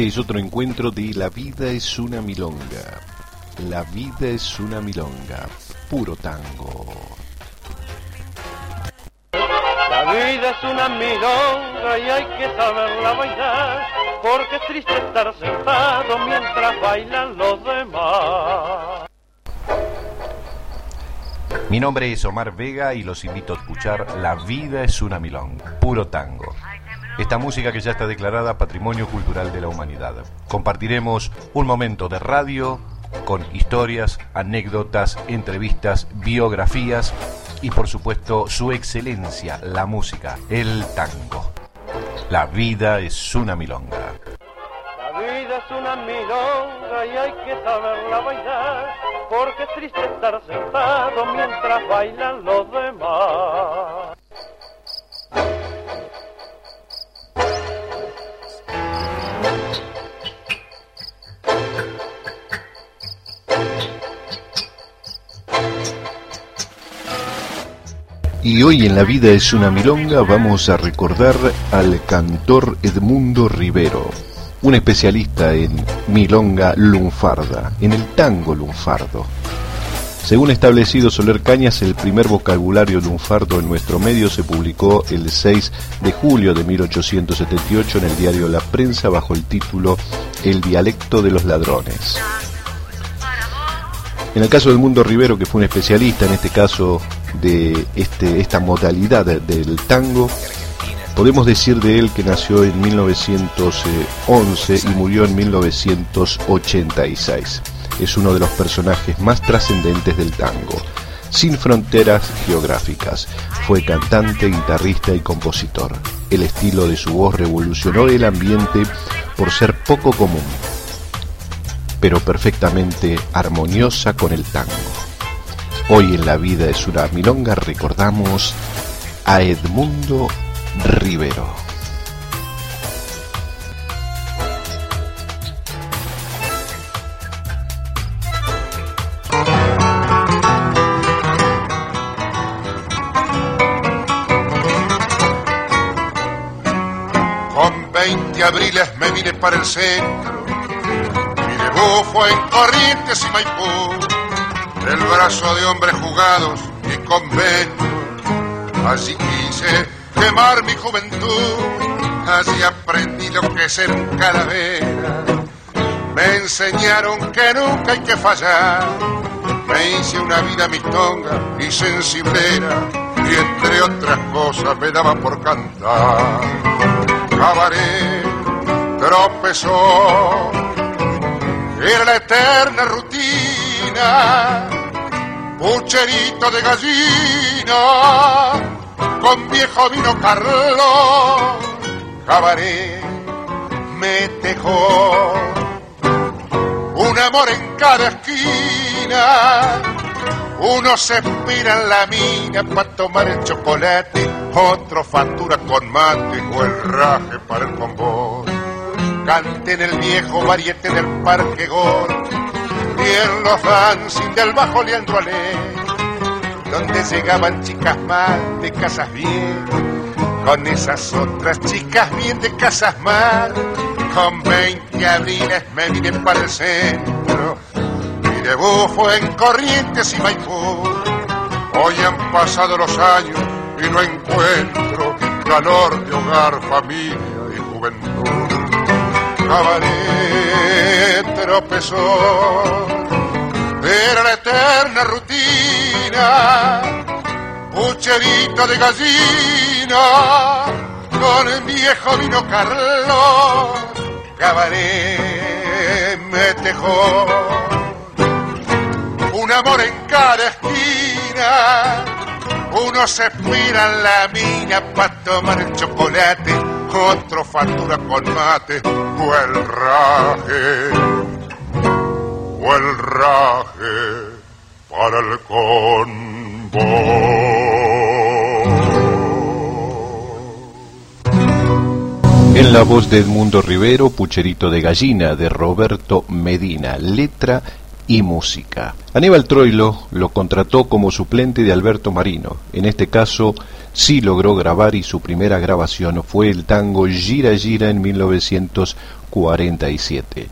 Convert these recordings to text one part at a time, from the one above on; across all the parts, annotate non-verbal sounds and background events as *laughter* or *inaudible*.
Este es otro encuentro de La vida es una milonga. La vida es una milonga. Puro tango. La vida es una milonga y hay que saberla bailar, porque es triste estar sentado mientras bailan los demás. Mi nombre es Omar Vega y los invito a escuchar La vida es una milonga. Puro tango. Esta música que ya está declarada Patrimonio Cultural de la Humanidad. Compartiremos un momento de radio con historias, anécdotas, entrevistas, biografías y por supuesto su excelencia, la música, el tango. La vida es una milonga. La vida es una milonga y hay que saberla bailar, porque es triste estar sentado mientras bailan los demás. Y hoy en La vida es una milonga vamos a recordar al cantor Edmundo Rivero, un especialista en milonga lunfarda, en el tango lunfardo. Según establecido Soler Cañas, el primer vocabulario lunfardo en nuestro medio se publicó el 6 de julio de 1878 en el diario La Prensa bajo el título El dialecto de los ladrones. En el caso del Mundo Rivero, que fue un especialista en este caso de este, esta modalidad del tango, podemos decir de él que nació en 1911 y murió en 1986. Es uno de los personajes más trascendentes del tango. Sin fronteras geográficas, fue cantante, guitarrista y compositor. El estilo de su voz revolucionó el ambiente por ser poco común pero perfectamente armoniosa con el tango. Hoy en la vida es una milonga recordamos a Edmundo Rivero. Con 20 abriles me vine para el centro fue en Corrientes y Maipú, el brazo de hombres jugados y conventos. Allí quise quemar mi juventud, allí aprendí lo que es ser un calavera. Me enseñaron que nunca hay que fallar, me hice una vida mitonga y sensiblera, y entre otras cosas me daba por cantar. Cabaret tropezó era la eterna rutina, pucherito de gallina, con viejo vino Carlos, cabaret, me tejó, un amor en cada esquina, uno se espira en la mina para tomar el chocolate, otro factura con mate o el raje para el convoy cante en el viejo variete del Parque Gol y en los dancing del Bajo Leandro Ale, donde llegaban chicas mal de casas bien, con esas otras chicas bien de casas mal, con 20 abriles me vine para el centro, mi debut fue en Corrientes y Maipú, hoy han pasado los años y no encuentro calor de hogar, familia y juventud cabaret tropezó, era la eterna rutina, pucherita de gallina, con con viejo vino Carlos, cabaret metejón. Un amor en cada esquina, uno se mira en la mina para tomar el chocolate, otro factura con mate, o el raje, o el raje para el En la voz de Edmundo Rivero, Pucherito de Gallina, de Roberto Medina, letra y música. Aníbal Troilo lo contrató como suplente de Alberto Marino. En este caso, sí logró grabar y su primera grabación fue el tango Gira Gira en 1947.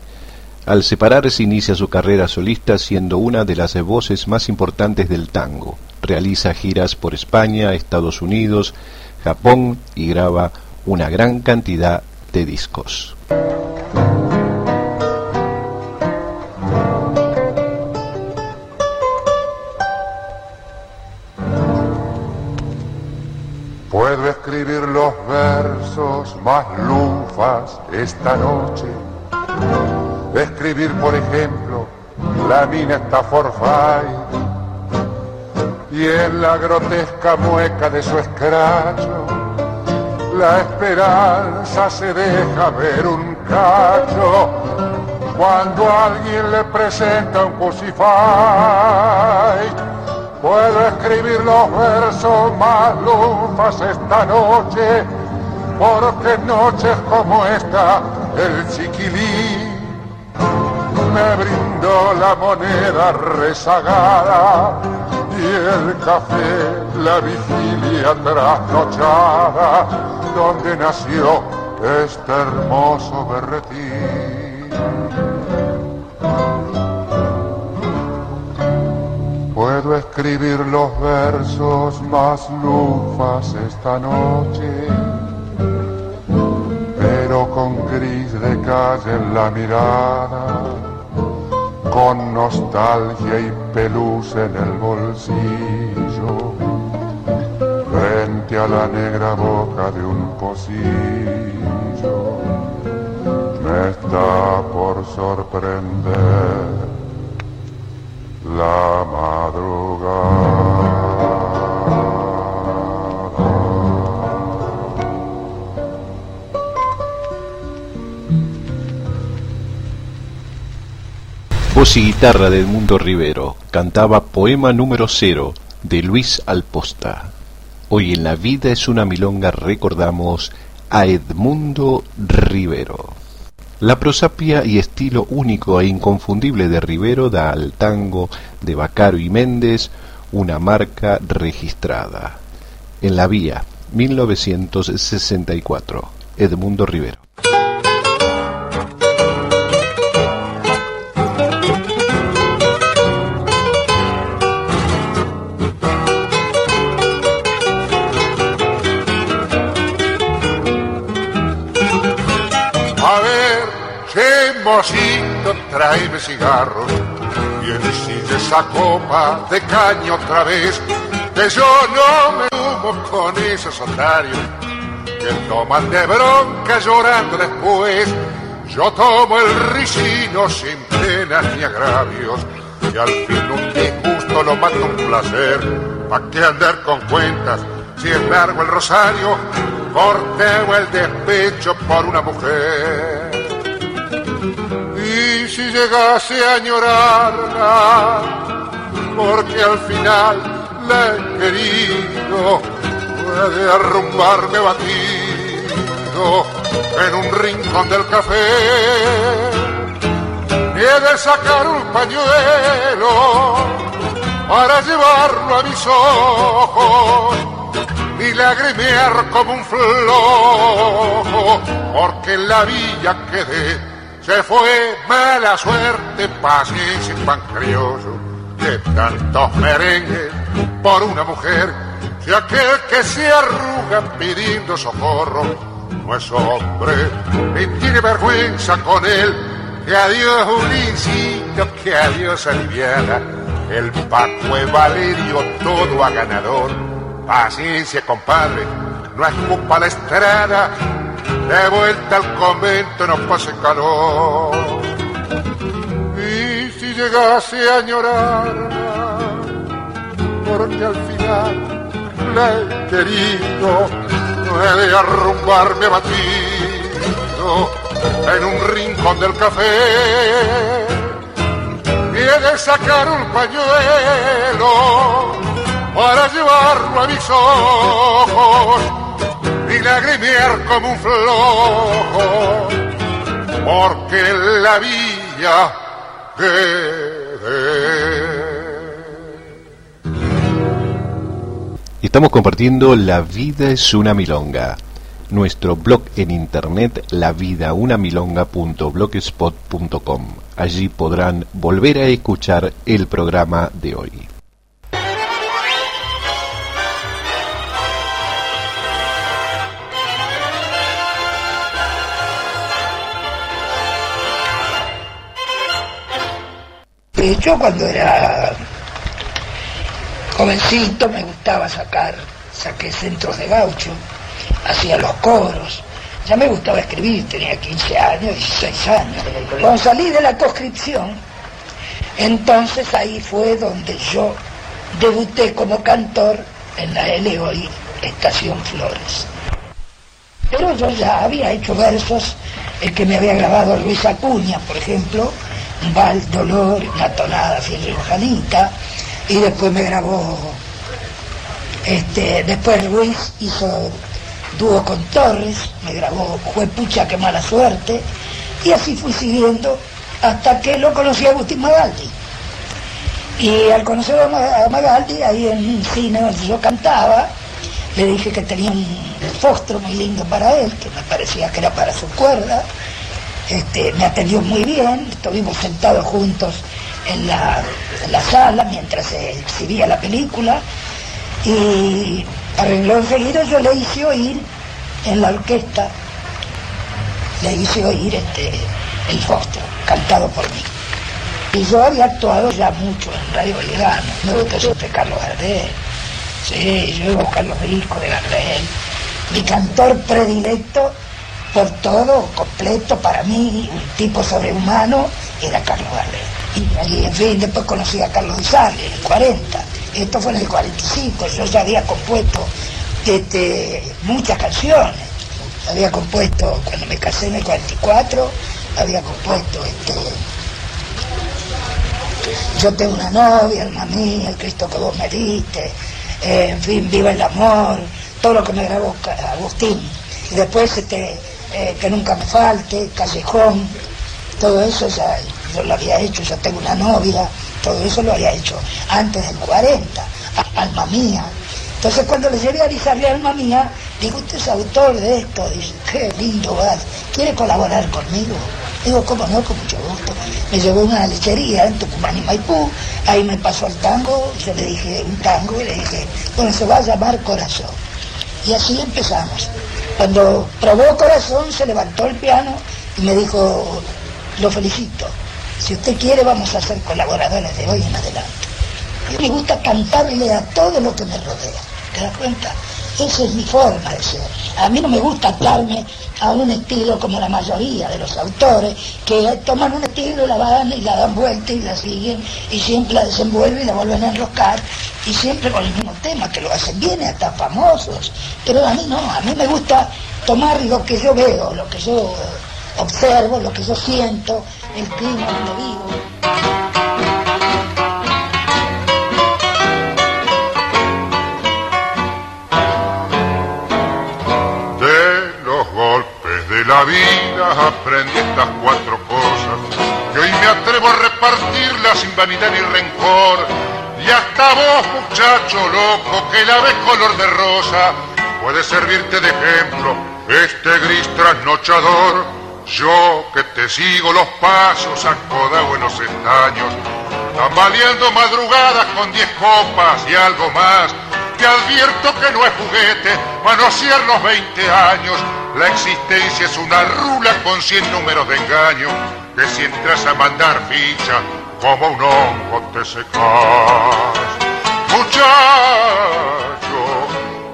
Al separarse inicia su carrera solista siendo una de las voces más importantes del tango. Realiza giras por España, Estados Unidos, Japón y graba una gran cantidad de discos. Esta noche. Escribir, por ejemplo, la mina está forfait y en la grotesca mueca de su escracho la esperanza se deja ver un cacho cuando alguien le presenta un crucify. Puedo escribir los versos más lufas esta noche, porque noches como esta el chiquilín me brindó la moneda rezagada y el café, la vigilia trasnochada, donde nació este hermoso berretín. Puedo escribir los versos más lufas esta noche, en la mirada con nostalgia y peluz en el bolsillo, frente a la negra boca de un pocillo, me está por sorprender la madrugada. Voz y guitarra de Edmundo Rivero cantaba Poema número cero de Luis Alposta. Hoy en la vida es una milonga recordamos a Edmundo Rivero. La prosapia y estilo único e inconfundible de Rivero da al tango de Bacaro y Méndez una marca registrada. En la vía, 1964. Edmundo Rivero. Mocito, tráeme cigarros y encide esa copa de caña otra vez, que yo no me humo con esos otarios que toman de bronca llorando después. Yo tomo el ricino sin penas ni agravios y al fin un disgusto lo mata un placer. ¿Pa' qué andar con cuentas si es largo el rosario? Corteo el despecho por una mujer. Y si llegase a añorarla, porque al final la he querido, puede arrumbarme batido en un rincón del café. Ni sacar un pañuelo para llevarlo a mis ojos, ni lagrimear como un flojo, porque en la villa quedé se fue mala suerte, paciencia y pan criollo de tantos merengues por una mujer. Si aquel que se arruga pidiendo socorro no es hombre y tiene vergüenza con él, que adiós Ulincito, que adiós aliviana, el Paco es Valerio todo a ganador. Paciencia, compadre, no es culpa la estrada, de vuelta al convento no pase calor. Y si llegase a llorar, porque al final la he querido, no he de arrumbarme abatido en un rincón del café. Y he de sacar un pañuelo para llevarlo a mis ojos y lagrimear como un flojo, porque la Estamos compartiendo La vida es una milonga. Nuestro blog en internet lavidaunamilonga.blogspot.com. Allí podrán volver a escuchar el programa de hoy. Yo cuando era jovencito me gustaba sacar, saqué centros de gaucho, hacía los coros, ya me gustaba escribir, tenía 15 años, 16 años. Cuando salí de la conscripción, entonces ahí fue donde yo debuté como cantor en la LOI Estación Flores. Pero yo ya había hecho versos, el que me había grabado Luis Acuña, por ejemplo, un Val Dolor, una tonada fiel riojanita, y después me grabó, este, después Luis hizo dúo con Torres, me grabó Juepucha, qué mala suerte, y así fui siguiendo hasta que lo conocí a Agustín Magaldi. Y al conocer a Magaldi, ahí en un cine donde yo cantaba, le dije que tenía un fostro muy lindo para él, que me parecía que era para su cuerda, este, me atendió muy bien, estuvimos sentados juntos en la, sala mientras se exhibía la película y arregló enseguida yo le hice oír en la orquesta, le hice oír este, el Foster, cantado por mí. Y yo había actuado ya mucho en Radio Belgrano, me gusta Carlos Gardel, sí, yo iba a buscar los discos de Gardel. Mi cantor predilecto por todo, completo, para mí, un tipo sobrehumano, era Carlos Gardel. Y, en fin, después conocí a Carlos Di en el 40. Esto fue en el 45, yo ya había compuesto este, muchas canciones. Había compuesto, cuando me casé en el 44, había compuesto este, Yo tengo una novia, alma mía, el Cristo que vos me diste, en fin, viva el amor, todo lo que me grabó Agustín. Y después este, eh, que nunca me falte, callejón, todo eso ya yo lo había hecho, ya tengo una novia, todo eso lo había hecho antes del 40, alma mía. Entonces cuando le llevé a avisarle a alma mía, digo, usted es autor de esto, dice, qué lindo vas, ¿quiere colaborar conmigo? Digo, ¿cómo no? Con mucho gusto. Me llevó una lechería en Tucumán y Maipú, ahí me pasó el tango, yo le dije un tango y le dije, bueno, se va a llamar Corazón. Y así empezamos. Cuando probó corazón, se levantó el piano y me dijo, lo felicito, si usted quiere vamos a ser colaboradores de hoy en adelante. A mí me gusta cantarle a todo lo que me rodea, ¿te das cuenta? Esa es mi forma de ser. A mí no me gusta atarme a un estilo como la mayoría de los autores, que toman un estilo, la van y la dan vuelta y la siguen, y siempre la desenvuelven y la vuelven a enroscar, y siempre con el mismo tema, que lo hacen bien, hasta famosos. Pero a mí no, a mí me gusta tomar lo que yo veo, lo que yo observo, lo que yo siento, el clima donde vivo. De los golpes de la vida aprendí estas cuatro cosas que hoy me atrevo a repartirlas sin vanidad ni rencor. Y hasta vos, muchacho loco, que la ves color de rosa, puede servirte de ejemplo este gris trasnochador. Yo que te sigo los pasos acodado en los estaños, tambaleando madrugadas con diez copas y algo más, te advierto que no es juguete manosear los 20 años. La existencia es una rula con cien números de engaño, que si entras a mandar ficha, como un hongo te secas. Muchacho,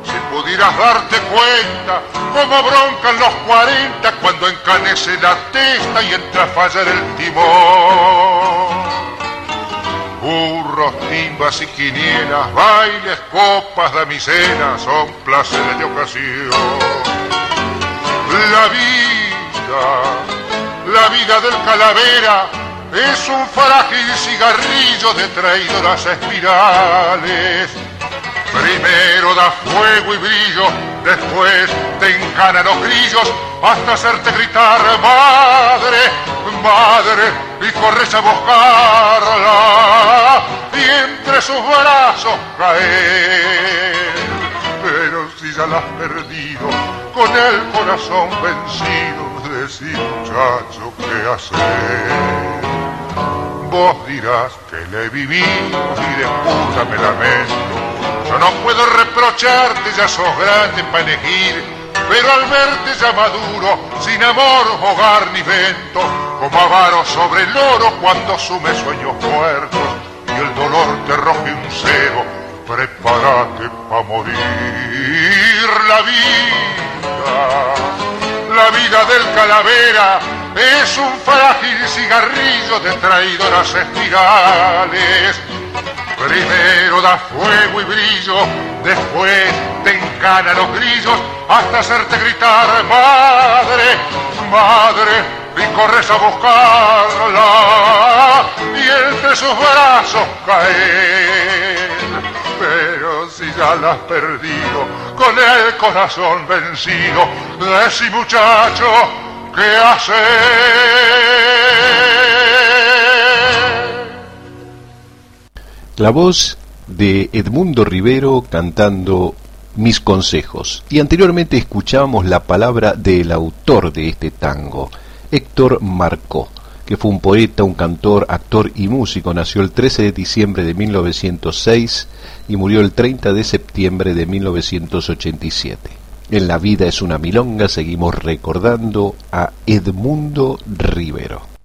si irás darte cuenta como broncan los 40 cuando encanece la testa y entra a fallar el timón. Burros, timbas y quinielas, bailes, copas, damiselas son placeres de ocasión. La vida, la vida del calavera es un frágil cigarrillo de traidoras espirales Primero da fuego y brillo, después te encana los grillos hasta hacerte gritar madre, madre, y corres a buscarla y entre sus brazos caer. Pero si ya la has perdido, con el corazón vencido, decir muchacho, ¿qué hacer? Vos dirás que le viví y de puta me lamento yo no puedo reprocharte, ya sos grande para elegir, pero al verte ya maduro, sin amor, hogar ni vento, como avaro sobre el oro cuando sume sueños muertos y el dolor te roje un cero, prepárate para morir. La vida, la vida del calavera es un frágil cigarrillo de traidoras espirales Primero da fuego y brillo, después te encana los grillos hasta hacerte gritar madre, madre, y corres a buscarla y entre sus brazos caer. Pero si ya la perdido, con el corazón vencido, ese muchacho, ¿qué hacer? La voz de Edmundo Rivero cantando Mis consejos. Y anteriormente escuchábamos la palabra del autor de este tango, Héctor Marcó, que fue un poeta, un cantor, actor y músico. Nació el 13 de diciembre de 1906 y murió el 30 de septiembre de 1987. En La vida es una milonga seguimos recordando a Edmundo Rivero.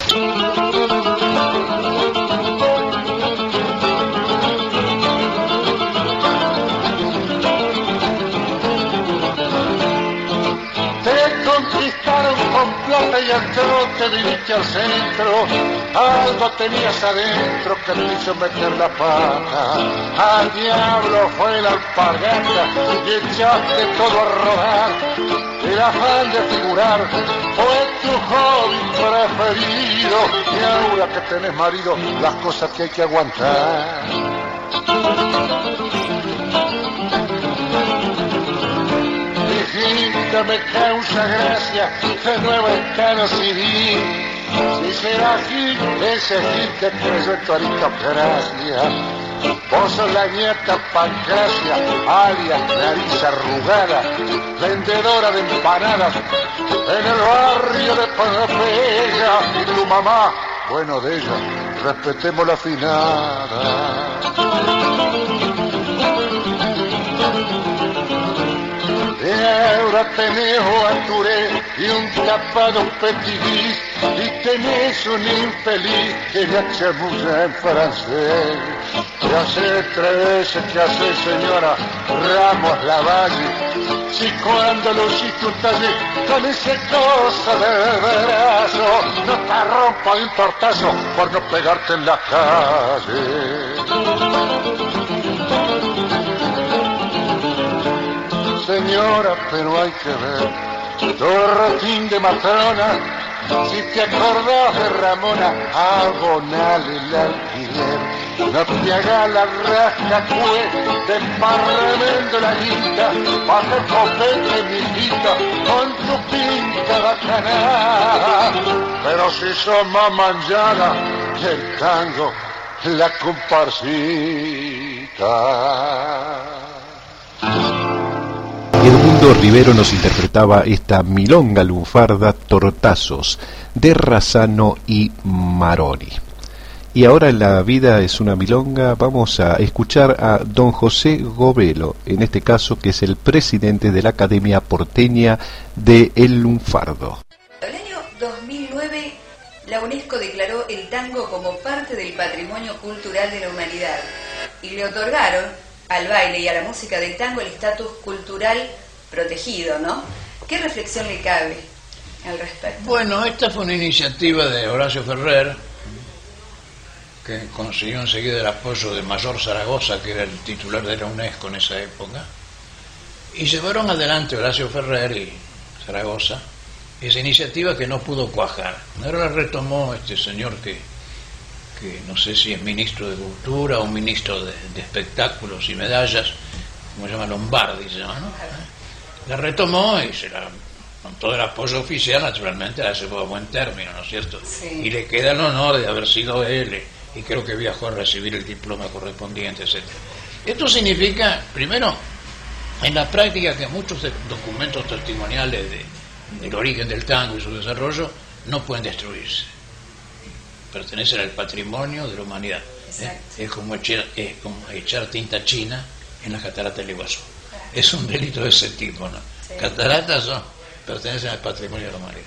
y trote viniste al centro, algo tenías adentro que me hizo meter la pata. Al diablo fue la alpargata y echaste todo a rodar. El afán de figurar fue tu hobby preferido y ahora que tenés marido, las cosas que hay que aguantar me causa gracia de nuevo escano civil. Si será Gil, ese Gil que creyó en tu aristocracia. Vos sos la nieta Pancracia, alias nariz arrugada, vendedora de empanadas en el barrio de Pompeya. Y tu mamá, bueno de ella, respetemos la finada. Ahora tenés Touré y un tapado petit y tenés un infeliz que la chamulla en francés. ¿Qué hace tres veces que hace señora Ramos Lavalle? Si cuando lo hiciste un talle con ese cosa de brazo, no te rompa un tortazo por no pegarte en la calle señora, pero hay que ver. Torrotín de matrona, si te acordás de Ramona, abonale el alquiler. No te haga la rasca pues, de de la guita, que copete mi hijita, con tu pinta bacana. Pero si sos más manjada que el tango, la comparsita. Rivero nos interpretaba esta milonga lunfarda Tortazos de Razano y Maroni. Y ahora en la vida es una milonga, vamos a escuchar a don José Govelo, en este caso que es el presidente de la Academia Porteña de El Lunfardo. El año 2009 la UNESCO declaró el tango como parte del patrimonio cultural de la humanidad y le otorgaron al baile y a la música del tango el estatus cultural protegido, ¿no? ¿Qué reflexión le cabe al respecto? Bueno, esta fue una iniciativa de Horacio Ferrer, que consiguió enseguida el apoyo de Mayor Zaragoza, que era el titular de la UNESCO en esa época, y llevaron adelante Horacio Ferrer y Zaragoza esa iniciativa que no pudo cuajar. Ahora la retomó este señor que, que no sé si es ministro de Cultura o ministro de, de Espectáculos y Medallas, como se llama Lombardi, se llama, ¿no? La retomó y se la, con todo el apoyo oficial, naturalmente, la llevó a buen término, ¿no es cierto? Sí. Y le queda el honor de haber sido él, y creo que viajó a recibir el diploma correspondiente, etc. Esto significa, primero, en la práctica que muchos documentos testimoniales de- del origen del tango y su desarrollo no pueden destruirse. Pertenecen al patrimonio de la humanidad. ¿eh? Es, como echar, es como echar tinta china en las cataratas del Iguazú. Es un delito de ese tipo, ¿no? Sí. Cataratas son, pertenecen al patrimonio de la humanidad.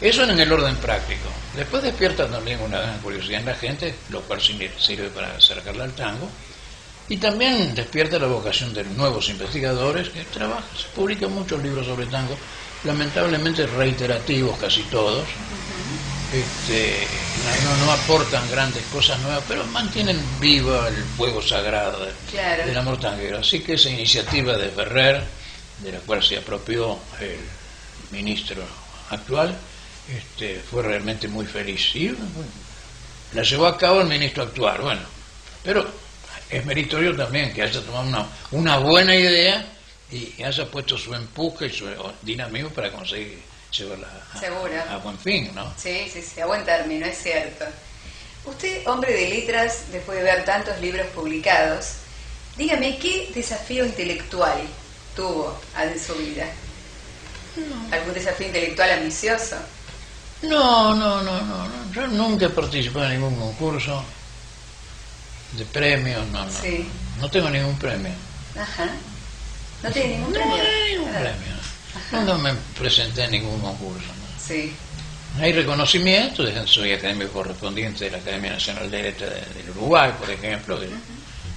Eso en el orden práctico. Después despierta también una gran curiosidad en la gente, lo cual sirve sirve para acercarla al tango. Y también despierta la vocación de nuevos investigadores que trabajan, se publican muchos libros sobre tango, lamentablemente reiterativos casi todos. Este, no, no aportan grandes cosas nuevas, pero mantienen viva el fuego sagrado de- Claro. del amor tanguero. Así que esa iniciativa de Ferrer, de la cual se apropió el ministro actual, este, fue realmente muy feliz. Y la llevó a cabo el ministro actual, bueno, pero es meritorio también que haya tomado una, una buena idea y haya puesto su empuje y su dinamismo para conseguir llevarla a, a buen fin, ¿no? Sí, sí, sí, a buen término, es cierto. Usted, hombre de letras, después de ver tantos libros publicados, dígame, ¿qué desafío intelectual tuvo en su vida? ¿Algún desafío intelectual ambicioso? No, no, no, no, no. Yo nunca he participado en ningún concurso de premios, no, no. Sí. No tengo ningún premio. Ajá. ¿No tiene ningún No, premio? hay ningún Ah, Nunca me presenté en ningún concurso. ¿no? Sí, Hay reconocimiento, soy académico correspondiente de la Academia Nacional de Letras de- del Uruguay, por ejemplo, que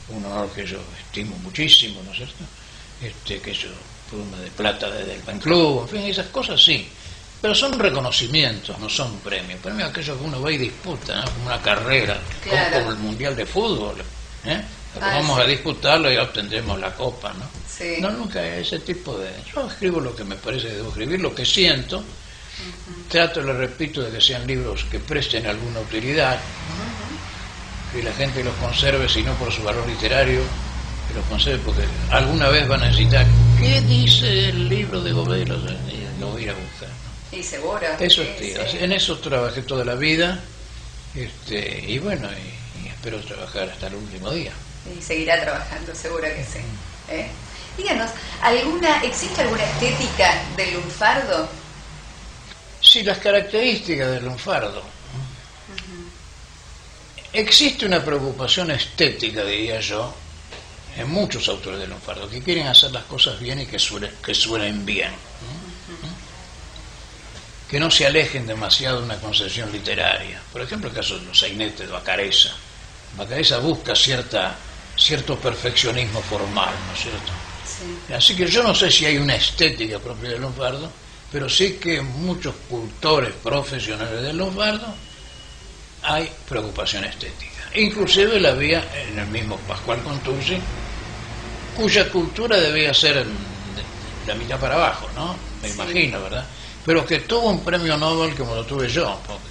un honor que yo estimo muchísimo, ¿no es cierto? Este, que yo, pluma de plata desde el Fan Club, en fin, esas cosas sí. Pero son reconocimientos, no son premios. Premios aquellos que uno va y disputa, ¿no? como una carrera, como- el Mundial de Fútbol. ¿eh? Ah, Vamos sí. a disputarlo y obtendremos la copa, ¿no? Sí. No, nunca ese tipo de... Yo escribo lo que me parece que debo escribir, lo que siento. Trato, le repito, de que sean libros que presten alguna utilidad, que la gente los conserve, si no por su valor literario, que los conserve porque alguna vez van a necesitar, ¿qué dice el libro de? Y lo voy a ir a buscar. ¿no? y seguro. Eso sí, sí, en eso trabajé toda la vida, este, y bueno, y, y espero trabajar hasta el último día. Y seguirá trabajando, seguro que sí. ¿eh? Díganos, ¿alguna, ¿existe alguna estética del lunfardo? Sí, las características del lunfardo. Existe una preocupación estética, diría yo, en muchos autores del lunfardo, que quieren hacer las cosas bien y que, suelen, que suenen bien. Que no se alejen demasiado de una concepción literaria. Por ejemplo, el caso de los sainetes de Bacareza. Bacareza busca cierta, cierto perfeccionismo formal, ¿no es cierto? Sí. Así que yo no sé si hay una estética propia del lunfardo, pero sí que muchos cultores profesionales del lunfardo hay preocupación estética. Inclusive la había en el mismo Pascual Contursi, cuya cultura debía ser de la mitad para abajo, ¿no? Me imagino, ¿verdad? Pero que tuvo un premio Nobel como lo tuve yo, porque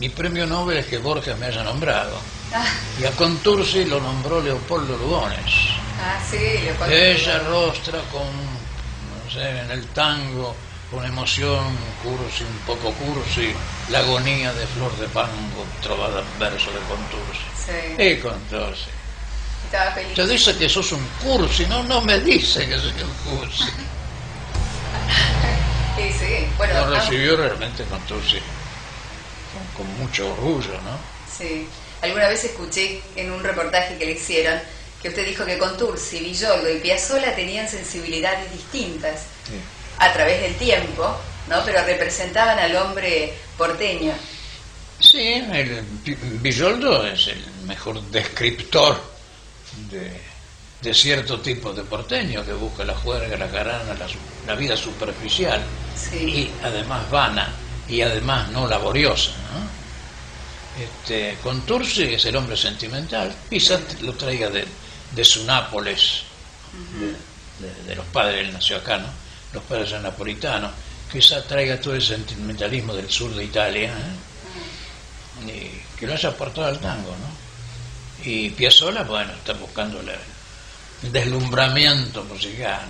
mi premio Nobel es que Borges me haya nombrado. Ah, Y a Contursi lo nombró Leopoldo Lugones. Ah, sí. Ella rostra con, no sé, en el tango, con emoción, cursi, un poco cursi, la agonía de Flor de Pango, trovada en verso de Contursi. Sí, Y Contursi. Te dice que sos un cursi, no, no me dice que soy un cursi. *laughs* Sí, sí. Bueno, Lo recibió realmente Contursi con, con mucho orgullo, ¿no? sí. Alguna vez escuché en un reportaje que le hicieron que usted dijo que Contursi, Villoldo y Piazzolla tenían sensibilidades distintas Sí. a través del tiempo, ¿no? Pero representaban al hombre porteño. Sí, el Villoldo es el mejor descriptor de, de cierto tipo de porteño que busca la juerga, la carana, la, la vida superficial y además vana y además no laboriosa. ¿no? Este, Contursi es el hombre sentimental, quizás lo traiga de, de su Nápoles, de, los padres, él nació acá, ¿no? los padres son napolitanos, quizás traiga todo el sentimentalismo del sur de Italia, ¿eh? y que lo haya aportado al tango, ¿no? Y Piazzolla, bueno, está buscando el deslumbramiento musical,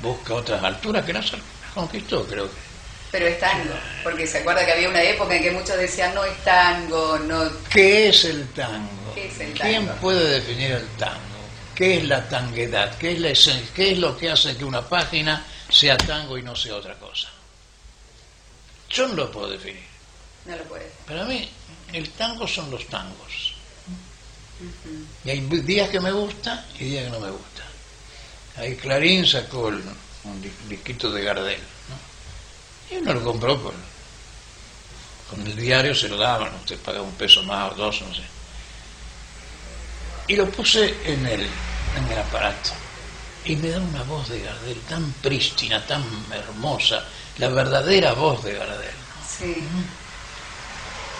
busca otras alturas que no se conquistó, creo que. Pero es tango, porque se acuerda que había una época en que muchos decían no es tango, no... ¿Qué es el tango? ¿Quién puede definir el tango? ¿Qué es la tanguedad? ¿Qué es, la ¿Qué es lo que hace que una página sea tango y no sea otra cosa? Yo no lo puedo definir. No lo puede. Para mí, el tango son los tangos. Y hay días que me gusta y días que no me gusta. Ahí Clarín sacó un disquito de Gardel. Y uno lo compró con, con el diario, se lo daban, usted paga un peso más o dos, no sé. Y lo puse en el, en el aparato. Y me da una voz de Gardel tan prístina, tan hermosa, la verdadera voz de Gardel. Sí.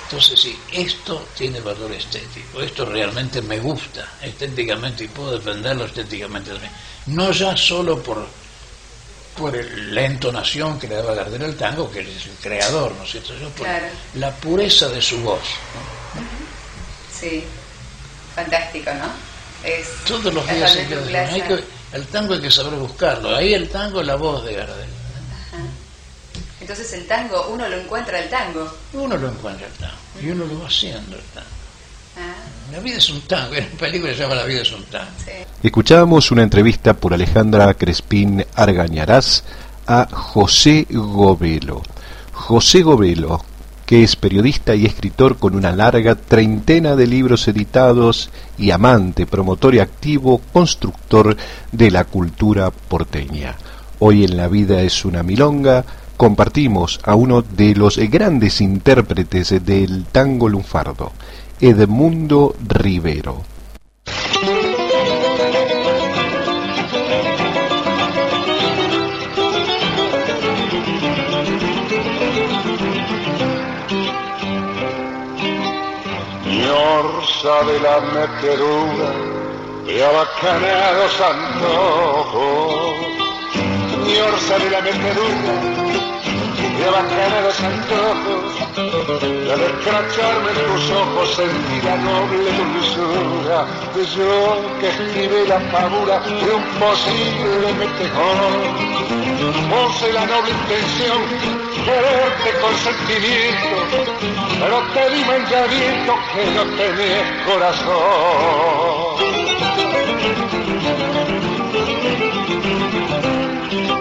Entonces, sí, esto tiene valor estético, esto realmente me gusta estéticamente y puedo defenderlo estéticamente también. No ya solo por, por la entonación que le daba Gardel al tango, que es el creador, ¿no es cierto? por la pureza de su voz. Sí, fantástico, ¿no? Es Todos los días hay que, el tango hay que saber buscarlo. Ahí el tango es la voz de Gardel. Entonces el tango, uno lo encuentra el tango. Uno lo encuentra el tango y uno lo va haciendo el tango. Ah. La vida es un tango, *laughs* en película se llama La vida es un tango. Escuchábamos una entrevista por Alejandra Crespín Argañarás a José Govelo. José Govelo, que es periodista y escritor con una larga treintena de libros editados y amante, promotor y activo constructor de la cultura porteña. Hoy en la vida es una milonga, compartimos a uno de los grandes intérpretes del tango lunfardo, Edmundo Rivero. De la meterura de abacaneados antojos, mi orsa de la meterura de bacaneros antojos, y al escracharme tus ojos sentí la noble dulzura de yo que escribe la pavura de un posible metejón. Pose la noble intención, quererte con sentimiento, pero te di mandamiento que no tenés corazón.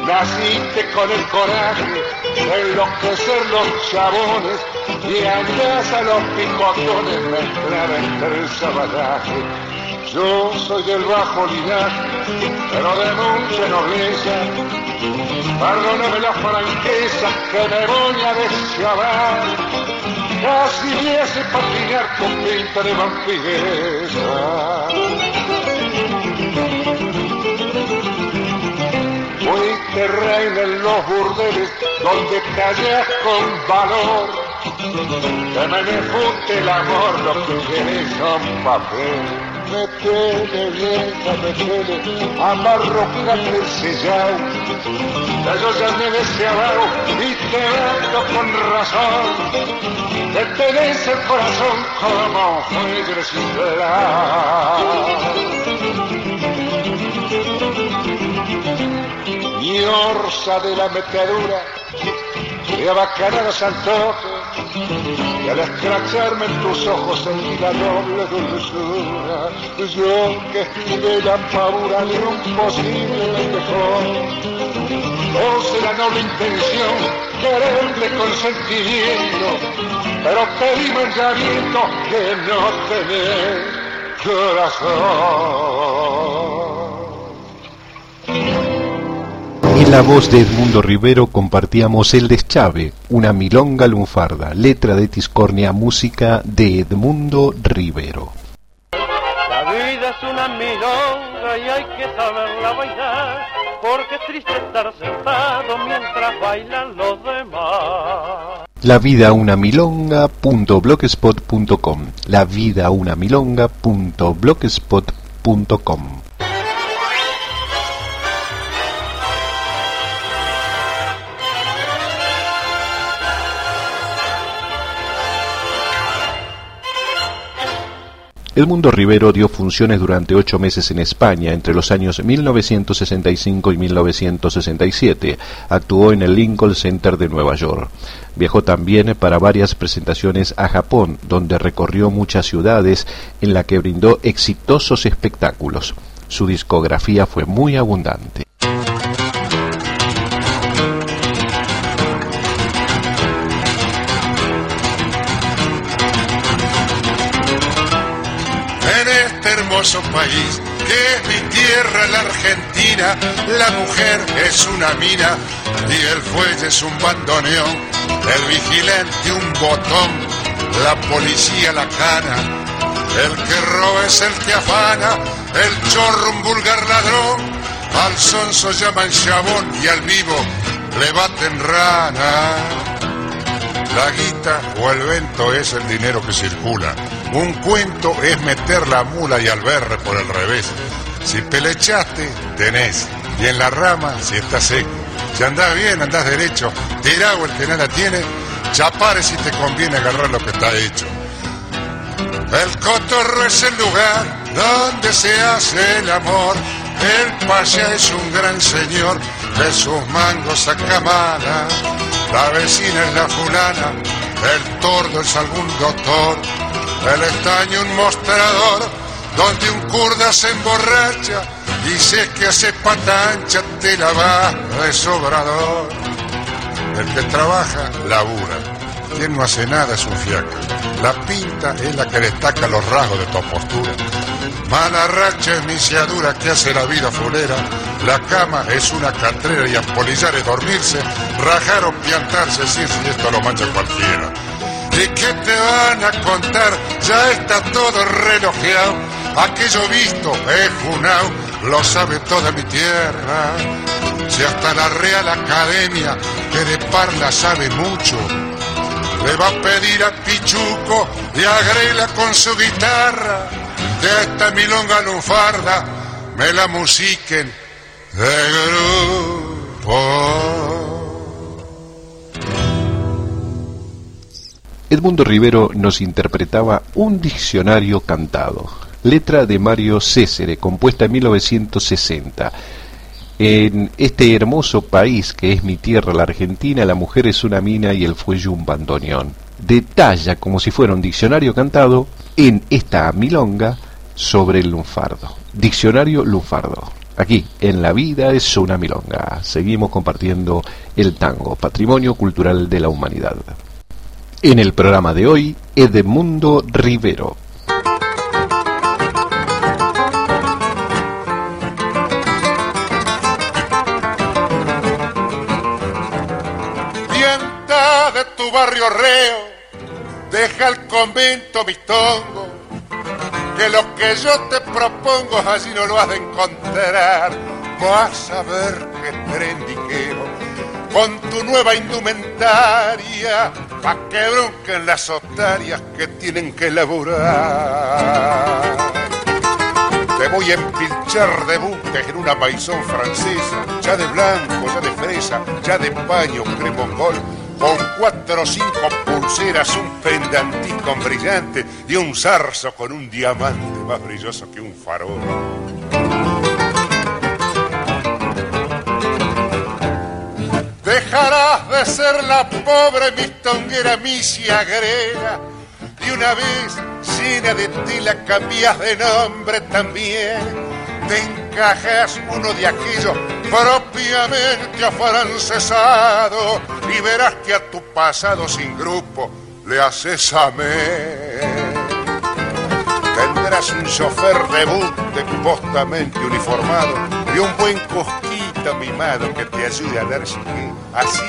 Naciste con el coraje de enloquecer los chabones y andás a los picotones mezclar entre el. Yo soy del bajo linaje, pero de mucha nobleza. Perdóname la franqueza que me voy a deschavar. Casi me hace patinar con pinta de vampireza. Fuiste reina en los burdeles donde callas con valor. Que me defunte el amor, lo que quieres son papel. Metele, vieja, metele, amarrocate el sellao. Ya yo ya me deseaba y te vendo con razón. Te tenés el corazón como fuegre sin mi orsa de la metedura de abacanadas antojos y al escracharme en tus ojos sentí la doble dulzura yo que escribí la pavura de un posible mejor. Pose la noble intención quererte con sentimiento pero pedí mandamiento que no tenés corazón en la voz de Edmundo Rivero compartíamos El Deschave, una milonga lunfarda, letra de Tiscornia, música de Edmundo Rivero. La vida es una milonga y hay que saberla bailar, porque es triste estar sentado mientras bailan los demás. La vida una milonga.blogspot.com La vida una milonga.blogspot.com Edmundo Rivero dio funciones durante ocho meses en España entre los años 1965 y 1967. Actuó en el Lincoln Center de Nueva York. Viajó también para varias presentaciones a Japón, donde recorrió muchas ciudades en la que brindó exitosos espectáculos. Su discografía fue muy abundante. País, que es mi tierra, la Argentina. La mujer es una mina y el fuelle es un bandoneón. El vigilante un botón, la policía la cana. El que roba es el que afana, el chorro un vulgar ladrón. Al sonso llaman chabón y al vivo le baten rana. La guita o el vento es el dinero que circula un cuento es meter la mula y al berre por el revés. Si pelechaste, tenés. Y en la rama, si está seco. Si andás bien, andás derecho. Tirado el que nada tiene. Chapare si te conviene agarrar lo que está hecho. El cotorro es el lugar donde se hace el amor. El paya es un gran señor, de sus mangos saca mala. La vecina es la fulana, el tordo es algún doctor el estaño un mostrador donde un kurda se emborracha y sé que hace patancha te la va de sobrador. El que trabaja, labura. Quien no hace nada es un fiaca. La pinta es la que destaca los rasgos de tu postura. Mala racha es misiadura que hace la vida fulera. La cama es una catrera y apolillar es dormirse. Rajar o piantarse, si esto lo mancha cualquiera. ¿Y qué te van a contar? Ya está todo relojeado. Aquello visto es junao, lo sabe toda mi tierra. Si hasta la Real Academia, que de parla sabe mucho, le va a pedir a Pichuco y a Grela con su guitarra, de esta milonga lunfarda, me la musiquen de grupo. Edmundo Rivero nos interpretaba un diccionario cantado, letra de Mario Césare, compuesta en 1960. En este hermoso país que es mi tierra, la Argentina, la mujer es una mina y el fuelle un bandoneón. Detalla como si fuera un diccionario cantado en esta milonga sobre el lunfardo. Diccionario lunfardo. Aquí, en La vida es una milonga. Seguimos compartiendo el tango, patrimonio cultural de la humanidad. En el programa de hoy, Edmundo Rivero. Dienta de tu barrio reo, deja el convento tongo, que lo que yo te propongo allí no lo has de encontrar. Vas a ver que trendiqueo con tu nueva indumentaria, pa' que bronquen las otarias que tienen que laburar. Te voy a empilchar de buques en una maizón francesa, ya de blanco, ya de fresa, ya de paño cremongol, con cuatro o cinco pulseras, un pendantico brillante y un zarzo con un diamante más brilloso que un farol. Dejarás de ser la pobre mistonguera misia grega y una vez llena de tela cambias de nombre también. Te encajas uno de aquellos propiamente afrancesado y verás que a tu pasado sin grupo le haces amén. Tendrás un chofer de buque postamente uniformado de un buen cosquito mimado que te ayude a dar Así,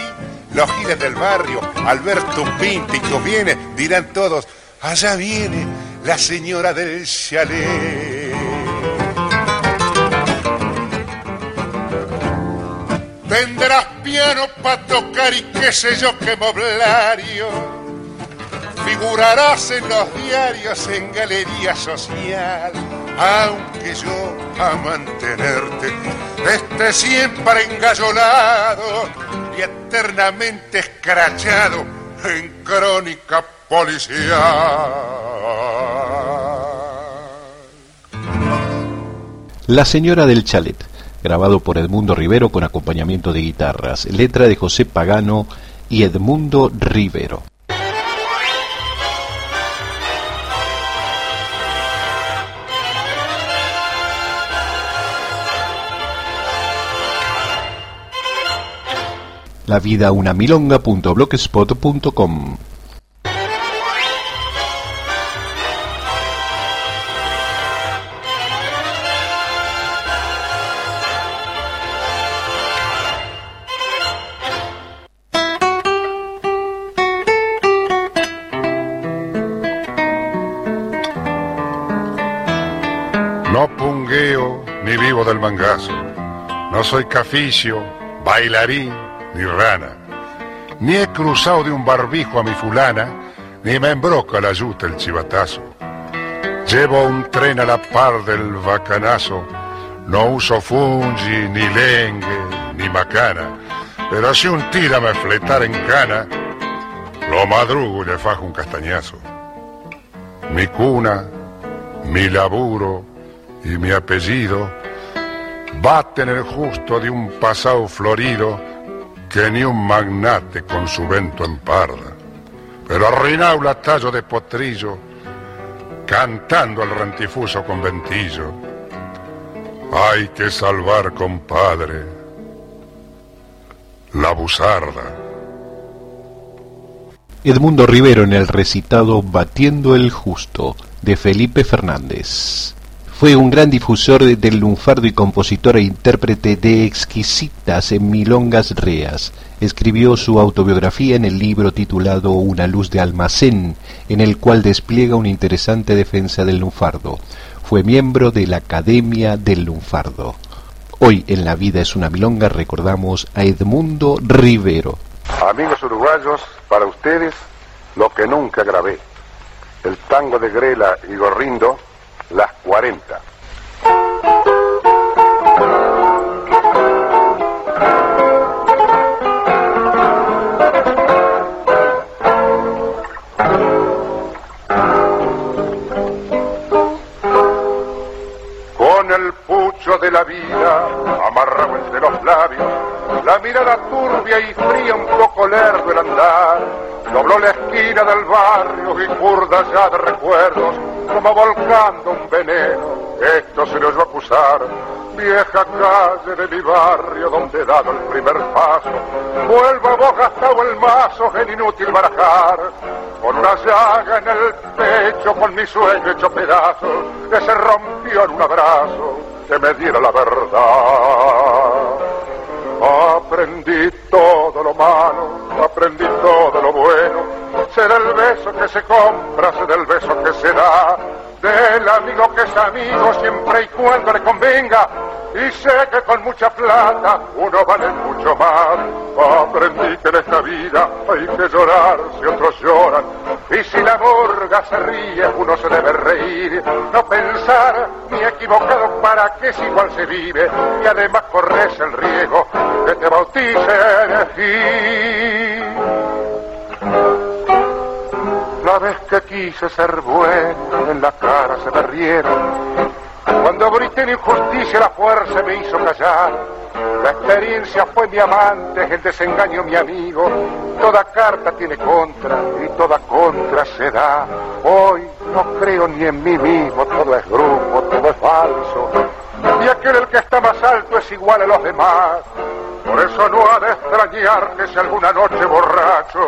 los giras del barrio, Alberto Píntico viene, dirán todos, allá viene la señora del chalet. Tendrás piano para tocar y qué sé yo qué moblario. Figurarás en los diarios, en galería social, aunque yo a mantenerte esté siempre engallolado y eternamente escrachado en crónica policial. La señora del chalet, grabado por Edmundo Rivero con acompañamiento de guitarras, letra de José Pagano y Edmundo Rivero. La vida una milonga.blogspot.com No pungueo ni vivo del mangazo. No soy caficio, bailarín ni rana. Ni he cruzado de un barbijo a mi fulana, ni me embroca la yuta el chivatazo. Llevo un tren a la par del bacanazo. No uso fungi, ni lengue, ni macana. Pero si un tira me fletar en cana, lo madrugo y le fajo un castañazo. Mi cuna, mi laburo y mi apellido baten el justo de un pasado florido que ni un magnate con su vento emparda. Pero arruinado la tallo de potrillo, cantando al rantifuso conventillo. Hay que salvar, compadre, la busarda. Edmundo Rivero en el recitado Batiendo el Justo de Felipe Fernández. Fue un gran difusor de- del lunfardo y compositor e intérprete de exquisitas en milongas reas. Escribió su autobiografía en el libro titulado Una luz de almacén, en el cual despliega una interesante defensa del lunfardo. Fue miembro de la Academia del Lunfardo. Hoy en La Vida es una milonga recordamos a Edmundo Rivero. Amigos uruguayos, para ustedes lo que nunca grabé. El tango de Grela y Gorrindo, las 40. El pucho de la vida amarrado entre los labios, la mirada turbia y fría, un poco lerdo el andar, dobló la esquina del barrio y curda ya de recuerdos, como volcando un veneno. Esto se le oyó acusar, vieja calle de mi barrio donde he dado el primer paso, vuelvo vos gastado el mazo en inútil barajar, con una llaga en el pecho, con mi sueño hecho pedazos, que se rompió en un abrazo que me diera la verdad. Aprendí todo lo malo, aprendí todo lo bueno. Sé del beso que se compra, sé del beso que se da. Del amigo que es amigo siempre y cuando le convenga. Y sé que con mucha plata uno vale mucho más. Aprendí que en esta vida hay que llorar si otros lloran. Y si la murga se ríe, uno se debe reír. No pensar ni equivocado para que si igual se vive. Y además corres el riesgo que te bauticen. Y la vez que quise ser bueno, en la cara se me rieron. Cuando grité en injusticia, la fuerza me hizo callar. La experiencia fue mi amante, el desengaño mi amigo. Toda carta tiene contra y toda contra se da. Hoy no creo ni en mí mismo, todo es grupo, todo es falso. Y aquel el que está más alto es igual a los demás. Por eso no ha de extrañar que si alguna noche borracho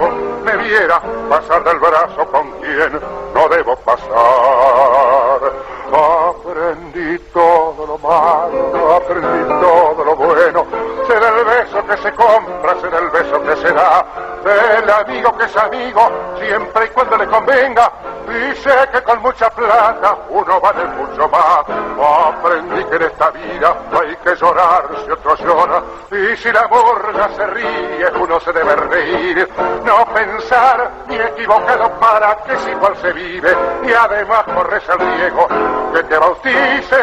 me viera pasar del brazo con quien no debo pasar. Aprendí todo lo malo, aprendí todo lo que se compra, sé del beso que se da. Del amigo que es amigo, siempre y cuando le convenga. sé que con mucha plata uno vale mucho más. Aprendí que en esta vida hay que llorar si otro llora y si la morga se ríe uno se debe reír. No pensar ni equivocado para que si igual se vive y además corres el riesgo que te bautice.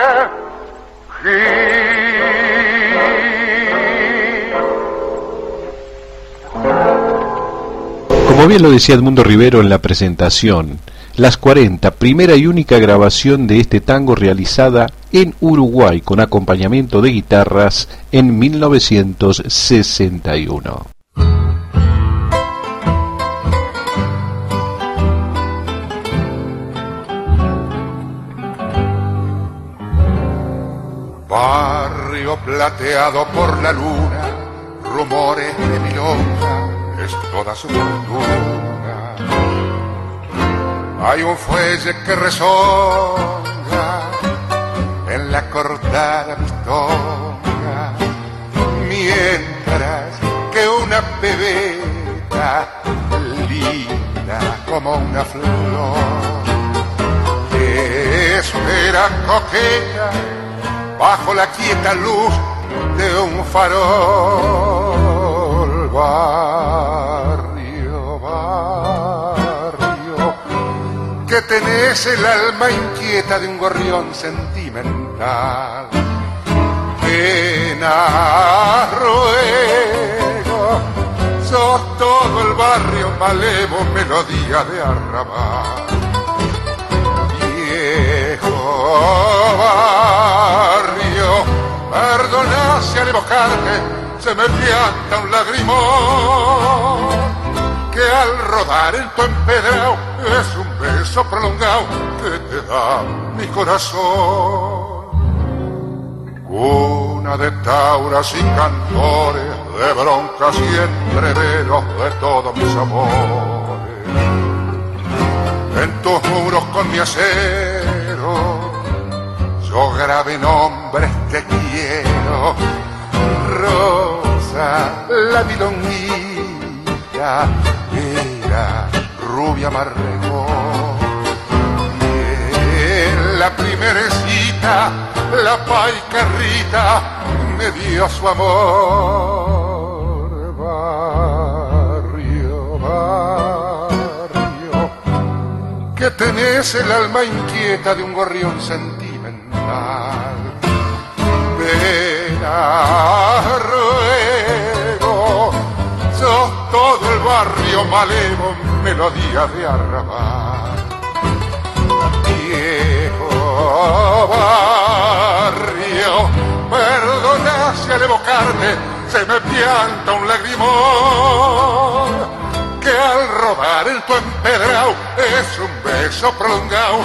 Como bien lo decía Edmundo Rivero en la presentación, Las 40, primera y única grabación de este tango realizada en Uruguay con acompañamiento de guitarras en 1961. Barrio plateado por la luna, rumores de milonga, es toda su fortuna. Hay un fuelle que resonga en la cortada pistonga, mientras que una bebeta linda como una flor espera coqueta bajo la quieta luz de un farol. Barrio, barrio, que tenés el alma inquieta de un gorrión sentimental. Pena, ruego, sos todo el barrio malevo, melodía de arrabal viejo barrio, si al evocarte se me pianta un lagrimón que al rodar en tu empedrado es un beso prolongado que te da mi corazón. Una de tauras y cantores, de broncas y entreveros de todos mis amores en tus muros con mi acero. Yo grabé nombres que quiero. Rosa, la milonguita, era rubia marregón. Y en la primera cita, la paicarrita me dio su amor. Barrio, barrio que tenés el alma inquieta de un gorrión sentimental. Pena, ruego, sos todo el barrio malevo, melodía de arrabal. Viejo barrio, perdona si al evocarte se me pianta un lagrimón que al rodar en tu empedrado es un beso prolongado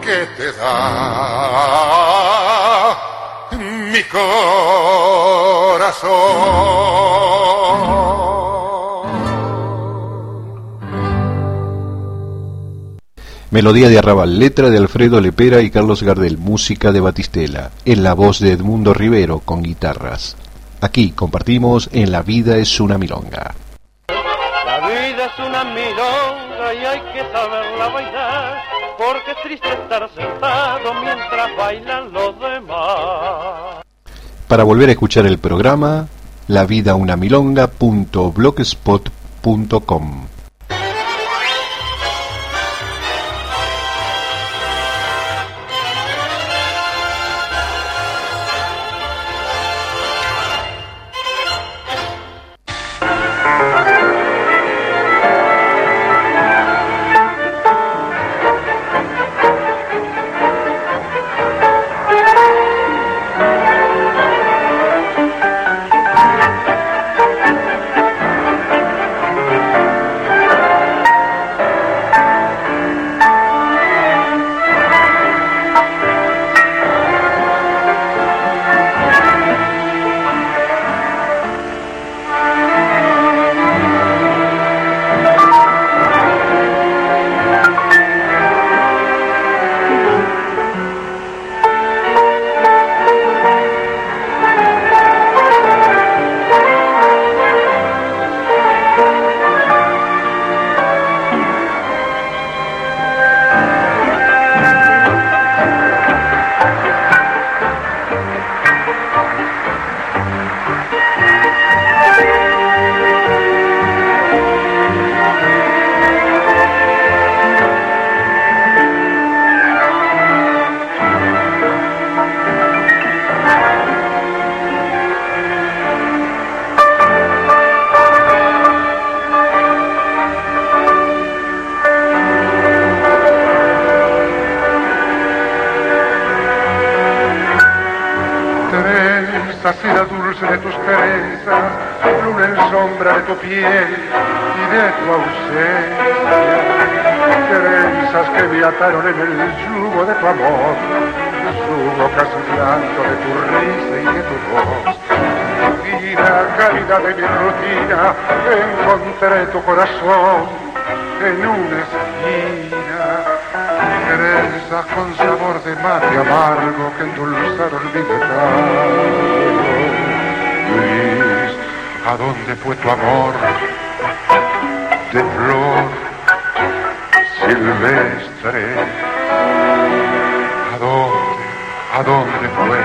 que te da mi corazón. Melodía de Arrabal, letra de Alfredo Lepera y Carlos Gardel, música de Batistela, en la voz de Edmundo Rivero con guitarras. Aquí compartimos en La vida es una milonga. La vida es una milonga y hay que saberla bailar, porque es triste estar sentado mientras bailan los. Para volver a escuchar el programa, lavidaunamilonga.blogspot.com. tu piel y de tu ausencia. Trenzas que me ataron en el yugo de tu amor, subo casi blanco de tu risa y de tu voz. Y la calidad de mi rutina, encontré tu corazón dónde fue tu amor de flor silvestre? ¿A dónde, a dónde fue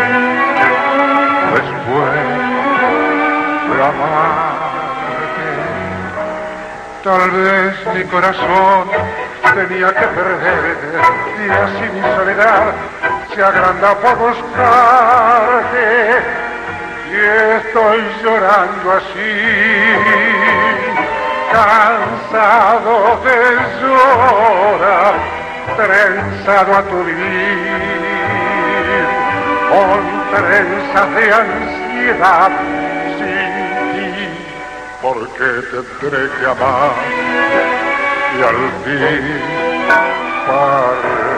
después de amarte? Tal vez mi corazón tenía que perder y así mi soledad se agranda por buscarte estoy llorando así, cansado de llorar, trenzado a tu vivir, con trenzas de ansiedad sin ti, porque tendré que amar y al fin partir.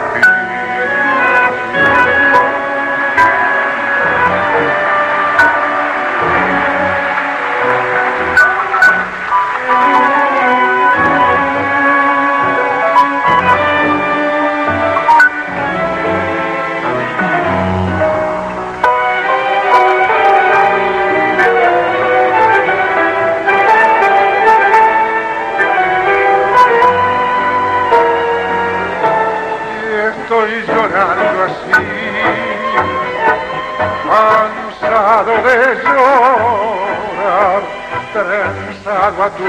Trenzado a tu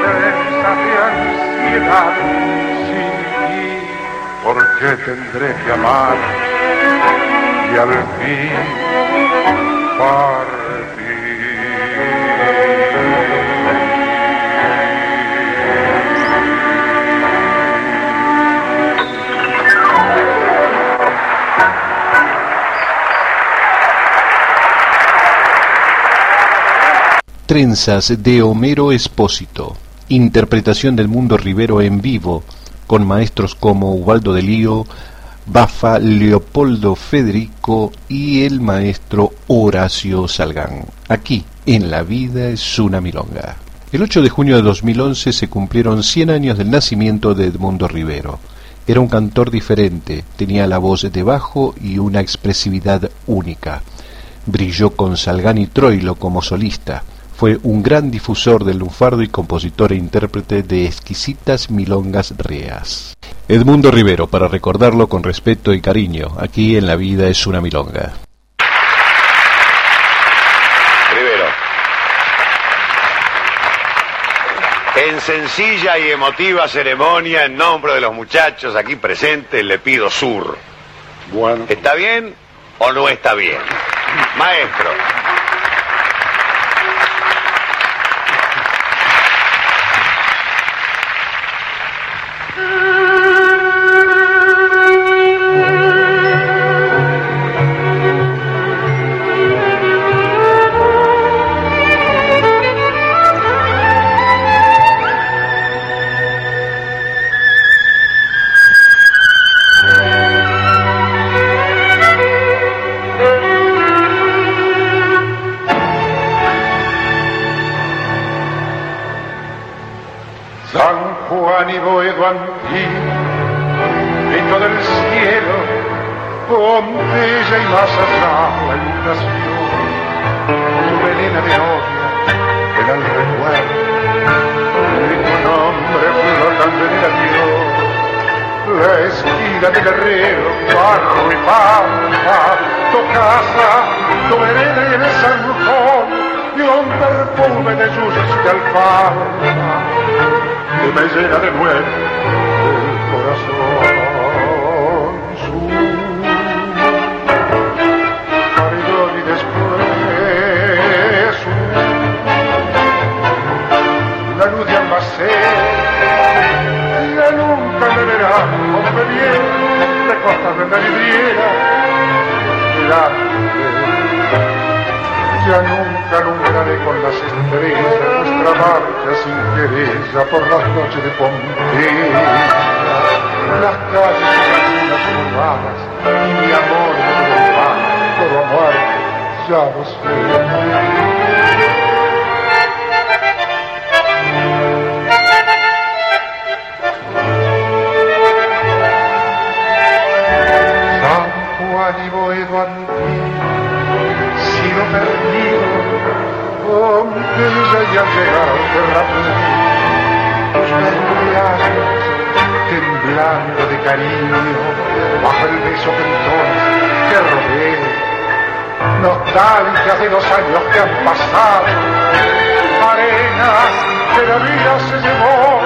trenzas de ansiedad sin ti, porque tendré que amar y al fin partir. Trenzas de Homero Espósito. Interpretación del mundo rivero en vivo, con maestros como Ubaldo de Lío, Bafa, Leopoldo Federico y el maestro Horacio Salgán. Aquí, en La Vida es una milonga. El 8 de junio de 2011 se cumplieron 100 años del nacimiento de Edmundo Rivero. Era un cantor diferente, tenía la voz de bajo y una expresividad única. Brilló con Salgán y Troilo como solista. Fue un gran difusor del lunfardo y compositor e intérprete de exquisitas milongas reas. Edmundo Rivero, para recordarlo con respeto y cariño, aquí en La Vida es una milonga. Rivero. En sencilla y emotiva ceremonia, en nombre de los muchachos aquí presentes, le pido sur. Bueno, ¿Está bien o no está bien? Maestro. Conveniente costas de la vidriera delante ya nunca nombraré con las estrellas nuestra marcha sin querella por las noches de Pompeya. Las calles y las curvadas y mi amor de todo todo muerte, ya lo sé. Antiguo, sigo perdido, aunque ya ya llegar al terraplén. Tus verdes temblando de cariño, bajo el beso que entonces te robé. Nostalgia de los años que han pasado, arenas que la vida se llevó,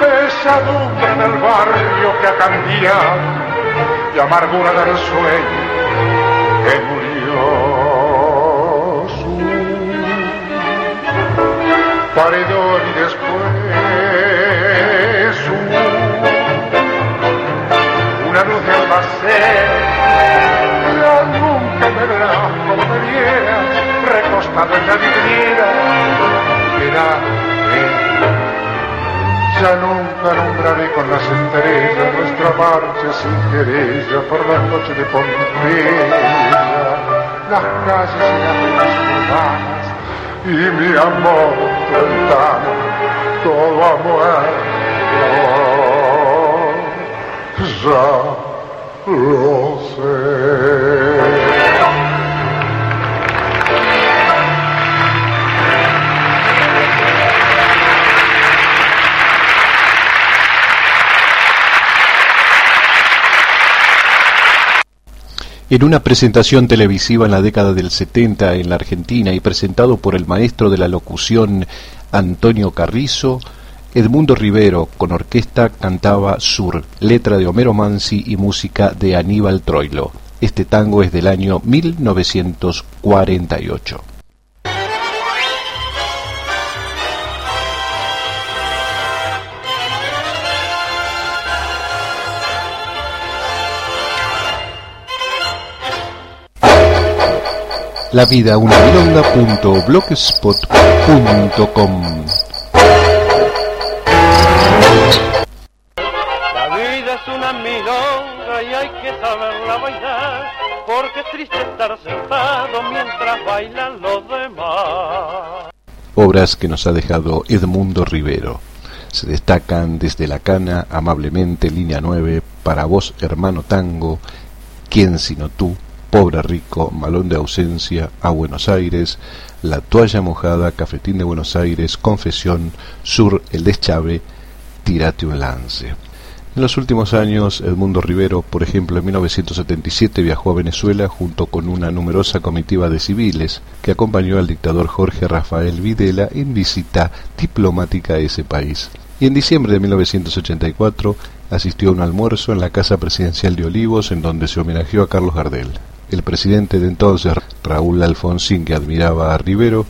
pesadumbre del barrio que ha cambiado y amargura del sueño después una luz de almacén ya nunca me verás como me recostado en la vidriera ya nunca nombraré con las estrellas nuestra marcha sin querella por las noches de Pompeya, las calles y las ruinas y mi amor tentano, En una presentación televisiva en la década del 70 en la Argentina y presentado por el maestro de la locución Antonio Carrizo, Edmundo Rivero con orquesta cantaba Sur, letra de Homero Mansi y música de Aníbal Troilo. Este tango es del año 1948. La vida una milonga.blogspot.com La vida es una milonga y hay que saberla bailar, porque es triste estar sentado mientras bailan los demás. Obras que nos ha dejado Edmundo Rivero. Se destacan desde La Cana, Amablemente, Línea 9, Para vos, hermano tango, ¿Quién sino tú? Pobre Rico, Malón de Ausencia, A Buenos Aires, La Toalla Mojada, Cafetín de Buenos Aires, Confesión, Sur, El Deschave, Tírate un Lance. En los últimos años, Edmundo Rivero, por ejemplo, en 1977 viajó a Venezuela junto con una numerosa comitiva de civiles que acompañó al dictador Jorge Rafael Videla en visita diplomática a ese país. Y en diciembre de 1984 asistió a un almuerzo en la Casa Presidencial de Olivos en donde se homenajeó a Carlos Gardel. El presidente de entonces, Raúl Alfonsín, que admiraba a Rivero,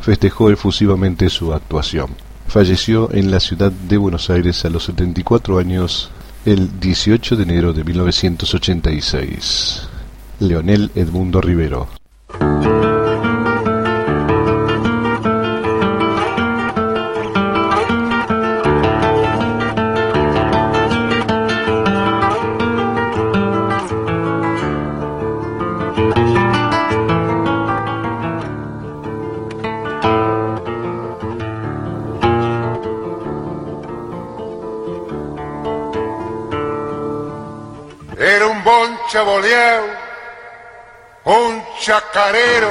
festejó efusivamente su actuación. Falleció en la ciudad de Buenos Aires a los 74 años el 18 de enero de 1986. Leonel Edmundo Rivero. Chacarero,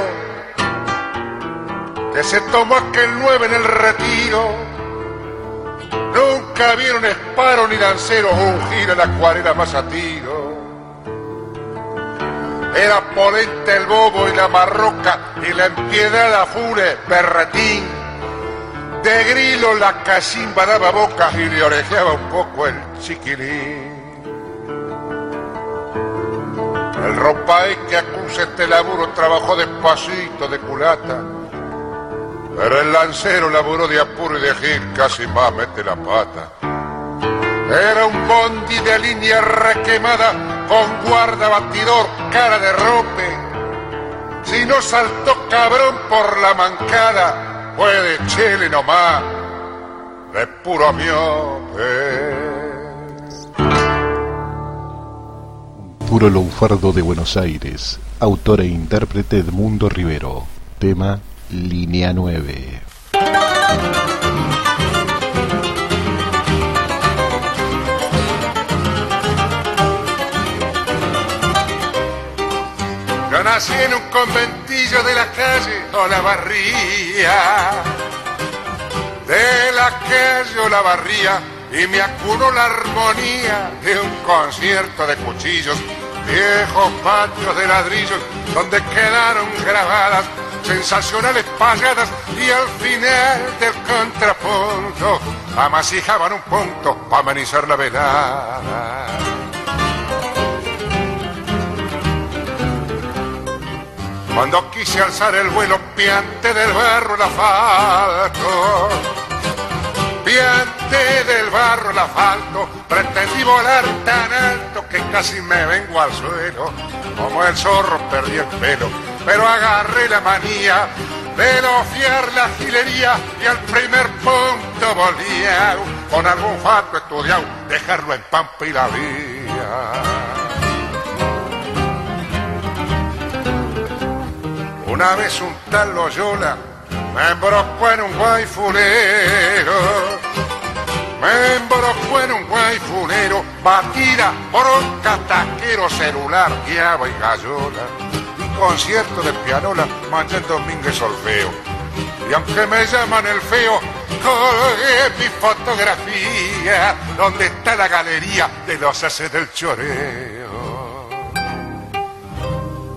que se tomó aquel nueve en el retiro. Nunca vieron esparo ni dancero ungir en la acuarela más a tiro. Era polente el bobo y la marroca y la empiedada fure berretín. De grilo la cachimba daba boca y le orejeaba un poco el chiquilín. El ropae que acusa este laburo trabajó despacito de culata. Pero el lancero laburó de apuro y de gil, casi más mete la pata. Era un bondi de línea requemada con guarda batidor, cara de rope. Si no saltó cabrón por la mancada, puede chile nomás, de puro miope. Puro lunfardo de Buenos Aires, autor e intérprete Edmundo Rivero, tema Línea 9. Yo nací en un conventillo de la calle Olavarría. De la calle Olavarría y me acunó la armonía de un concierto de cuchillos, viejos patios de ladrillos donde quedaron grabadas sensacionales payadas y al final del contrapunto amasijaban un punto para amenizar la velada. Cuando quise alzar el vuelo piante del barro el asfalto, piante del barro el asfalto, pretendí volar tan alto que casi me vengo al suelo, como el zorro perdí el pelo, pero agarré la manía de no fiar la gilería y al primer punto volvía con algún fato estudiado, dejarlo en pampa y la vía. Una vez un tal Loyola me embrocó en un guayfunero. Me embrocó en un guayfunero, batida por un cataquero celular, guiaba y gallola. Un concierto de pianola, mancha el domingo y solfeo. Y aunque me llaman el feo, colgué mi fotografía, donde está la galería de los haces del choreo.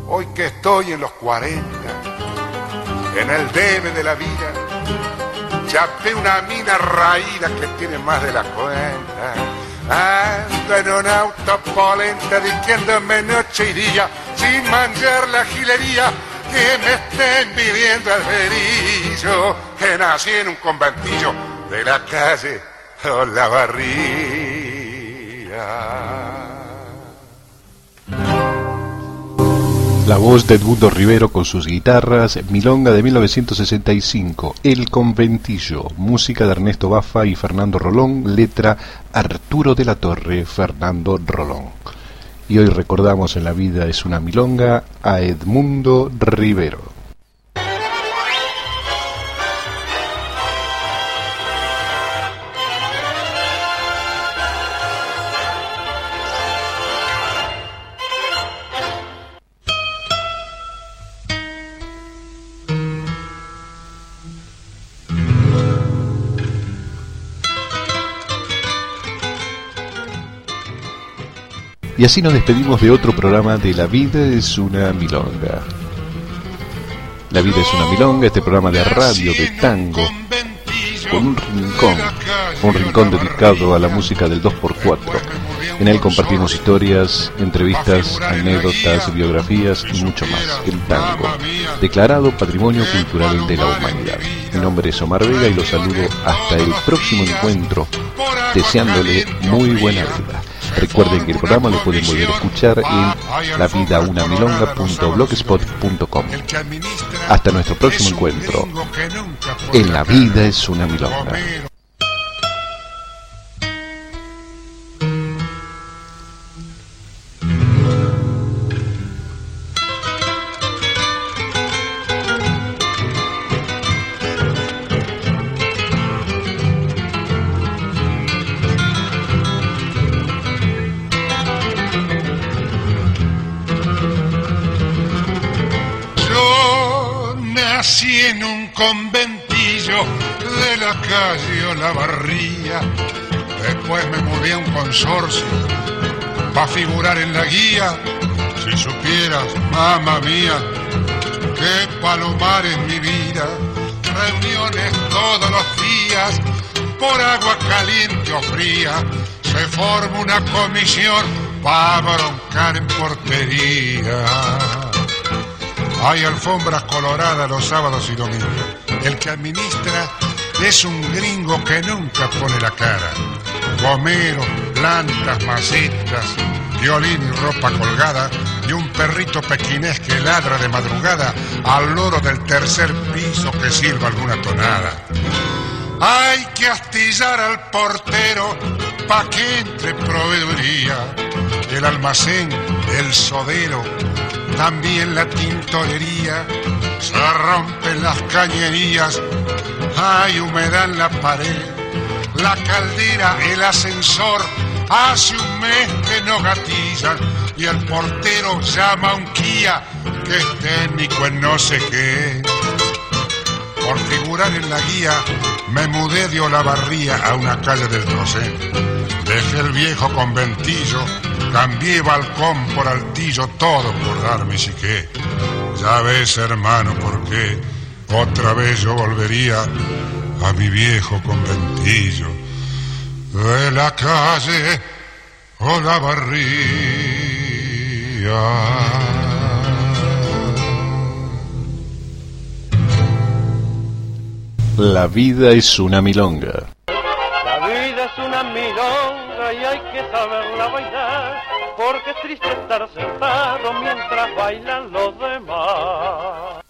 Hoy que estoy en los 40, en el debe de la vida, chapé una mina raída que tiene más de la cuenta. Ando en un auto polenta diciéndome noche y día, sin manchar la gilería, que me estén viviendo el verillo, que nací en un conventillo de la calle Olavarría. La voz de Edmundo Rivero con sus guitarras, Milonga de 1965, El Conventillo, música de Ernesto Baffa y Fernando Rolón, letra Arturo de la Torre, Fernando Rolón. Y hoy recordamos en La vida es una milonga a Edmundo Rivero. Y así nos despedimos de otro programa de La vida es una milonga. La vida es una milonga, este programa de radio de tango, con un rincón, un rincón dedicado a la música del 2x4. En él compartimos historias, entrevistas, anécdotas, biografías y mucho más. El tango, declarado Patrimonio Cultural de la Humanidad. Mi nombre es Omar Vega y los saludo hasta el próximo encuentro, deseándole muy buena vida. Recuerden que el programa lo pueden volver a escuchar en lavidaunamilonga.blogspot.com. Hasta nuestro próximo encuentro. En la vida es una milonga. Consorcio para figurar en la guía. Si supieras, mamá mía, qué palomar en mi vida. Reuniones todos los días, por agua caliente o fría. Se forma una comisión para broncar en portería. Hay alfombras coloradas los sábados y domingos. El que administra es un gringo que nunca pone la cara. Gomeros, plantas, macetas, violín y ropa colgada de un perrito pequinés que ladra de madrugada al loro del tercer piso que sirva alguna tonada. Hay que astillar al portero pa' que entre proveeduría, el almacén, el sodero, también la tintorería, se rompen las cañerías, hay humedad en la pared, la caldera, el ascensor, hace un mes que no gatillan y el portero llama a un Kia que es técnico en no sé qué. Por figurar en la guía, me mudé de Olavarría a una calle del Trocé. Dejé el viejo conventillo, cambié balcón por altillo, todo por darme siqué. Ya ves, hermano, por qué otra vez yo volvería a mi viejo conventillo de la calle La vida es una milonga. La vida es una milonga y hay que saberla bailar, porque es triste estar sentado mientras bailan los demás.